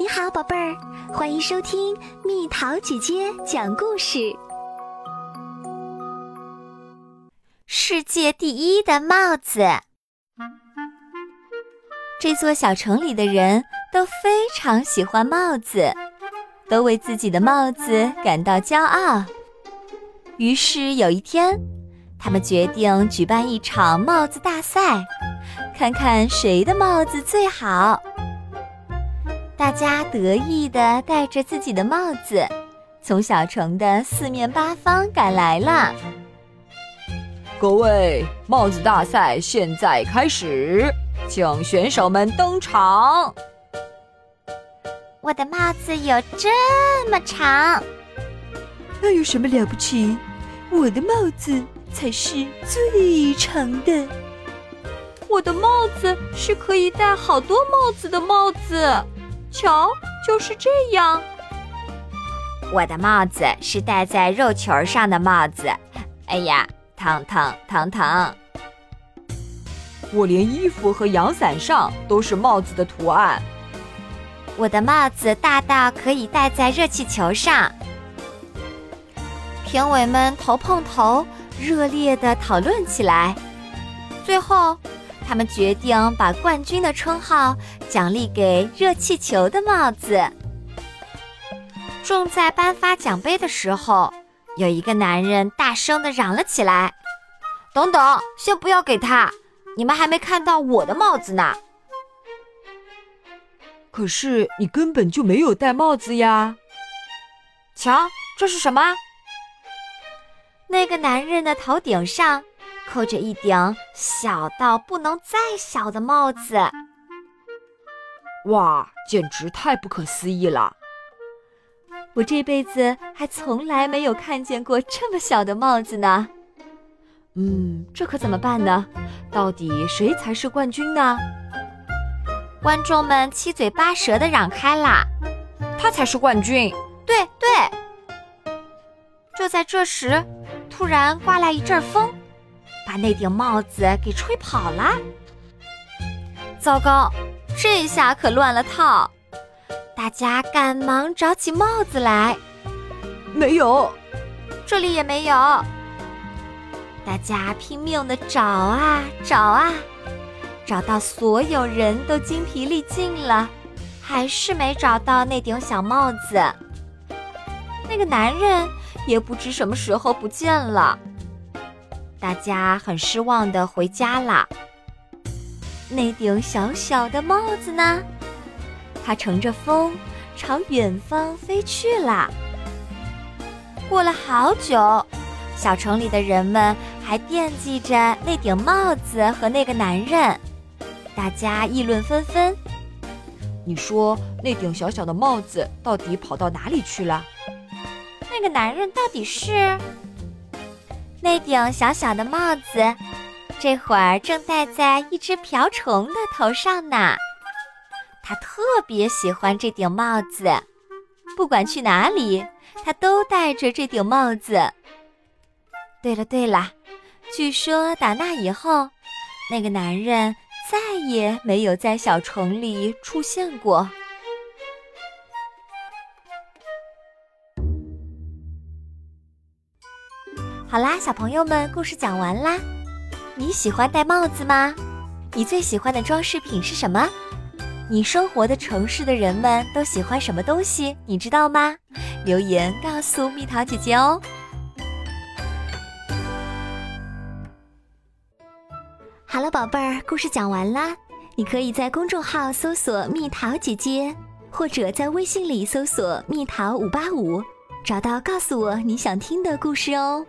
你好，宝贝儿，欢迎收听蜜桃姐姐讲故事。世界第一的帽子，这座小城里的人都非常喜欢帽子，都为自己的帽子感到骄傲。于是有一天，他们决定举办一场帽子大赛，看看谁的帽子最好。大家得意地戴着自己的帽子，从小城的四面八方赶来了。各位，帽子大赛现在开始，请选手们登场。我的帽子有这么长，那有什么了不起？我的帽子才是最长的。我的帽子是可以戴好多帽子的帽子。瞧，就是这样。我的帽子是戴在肉球上的帽子。哎呀，疼疼疼疼！我连衣服和阳伞上都是帽子的图案。我的帽子大到可以戴在热气球上。评委们头碰头，热烈的讨论起来。最后。他们决定把冠军的称号奖励给热气球的帽子。正在颁发奖杯的时候，有一个男人大声的嚷了起来：“等等，先不要给他！你们还没看到我的帽子呢。”可是你根本就没有戴帽子呀！瞧，这是什么？那个男人的头顶上。扣着一顶小到不能再小的帽子，哇，简直太不可思议了！我这辈子还从来没有看见过这么小的帽子呢。嗯，这可怎么办呢？到底谁才是冠军呢？观众们七嘴八舌的嚷开了：“他才是冠军！”对对。就在这时，突然刮来一阵风。把那顶帽子给吹跑了！糟糕，这下可乱了套！大家赶忙找起帽子来，没有，这里也没有。大家拼命的找啊找啊，找到所有人都精疲力尽了，还是没找到那顶小帽子。那个男人也不知什么时候不见了。大家很失望的回家了。那顶小小的帽子呢？它乘着风朝远方飞去了。过了好久，小城里的人们还惦记着那顶帽子和那个男人，大家议论纷纷。你说那顶小小的帽子到底跑到哪里去了？那个男人到底是？那顶小小的帽子，这会儿正戴在一只瓢虫的头上呢。他特别喜欢这顶帽子，不管去哪里，他都戴着这顶帽子。对了对了，据说打那以后，那个男人再也没有在小城里出现过。好啦，小朋友们，故事讲完啦。你喜欢戴帽子吗？你最喜欢的装饰品是什么？你生活的城市的人们都喜欢什么东西？你知道吗？留言告诉蜜桃姐姐哦。好了，宝贝儿，故事讲完啦。你可以在公众号搜索“蜜桃姐姐”，或者在微信里搜索“蜜桃五八五”，找到告诉我你想听的故事哦。